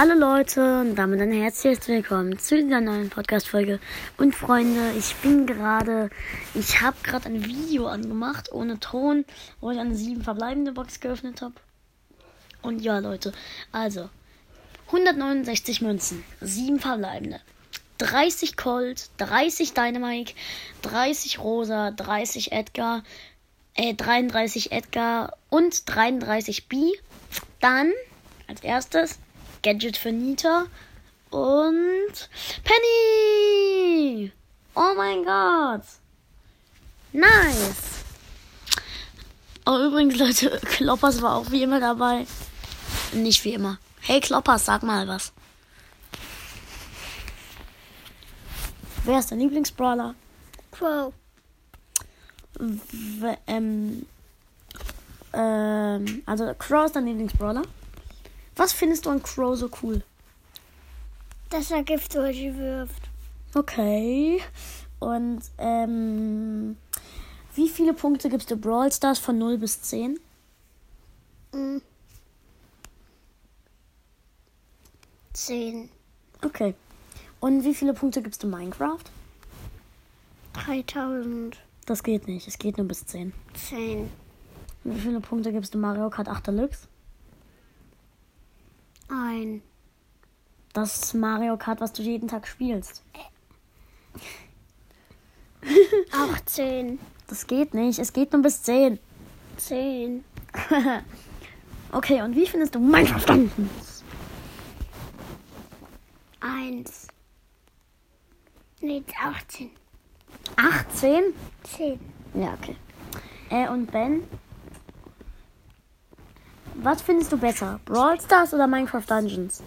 Hallo Leute und damit ein herzliches Willkommen zu dieser neuen Podcast-Folge. Und Freunde, ich bin gerade, ich habe gerade ein Video angemacht ohne Ton, wo ich eine sieben verbleibende Box geöffnet habe. Und ja, Leute, also 169 Münzen, sieben verbleibende. 30 Colt, 30 Dynamite, 30 Rosa, 30 Edgar, äh, 33 Edgar und 33 B. Dann als erstes Gadget für Nita und Penny. Oh mein Gott. Nice. Oh, übrigens, Leute, Kloppers war auch wie immer dabei. Nicht wie immer. Hey, Kloppers, sag mal was. Wer ist dein Lieblingsbrawler? Crow. W ähm, ähm, also Crow ist dein Lieblingsbrawler. Was findest du an Crow so cool? Dass er Giftdolche wirft. Okay. Und ähm, wie viele Punkte gibst du Brawl Stars von 0 bis 10? Mhm. Zehn. Okay. Und wie viele Punkte gibst du Minecraft? 3000. Das geht nicht. Es geht nur bis 10. Zehn. Und wie viele Punkte gibst du Mario Kart 8 Deluxe? Ein. Das Mario Kart, was du jeden Tag spielst. Auch zehn. Das geht nicht. Es geht nur bis 10. Zehn. okay, und wie findest du Minecraft Dungeons? Eins. Nee, auch zehn. 18? Zehn. Ja, okay. Äh, und Ben? Was findest du besser? Brawl Stars oder Minecraft Dungeons?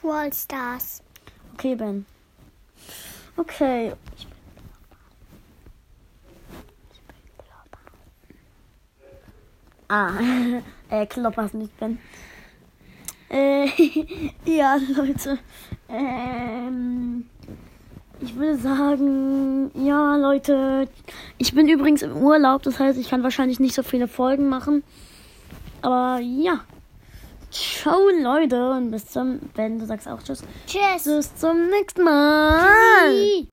Brawl Stars. Okay, Ben. Okay. Ah, äh, Kloppers nicht, Ben. Äh, ja, Leute. Ähm, ich würde sagen, ja, Leute. Ich bin übrigens im Urlaub, das heißt, ich kann wahrscheinlich nicht so viele Folgen machen. Aber ja. Ciao, Leute. Und bis zum, Ben, du sagst auch Tschüss. Tschüss. Bis zum nächsten Mal.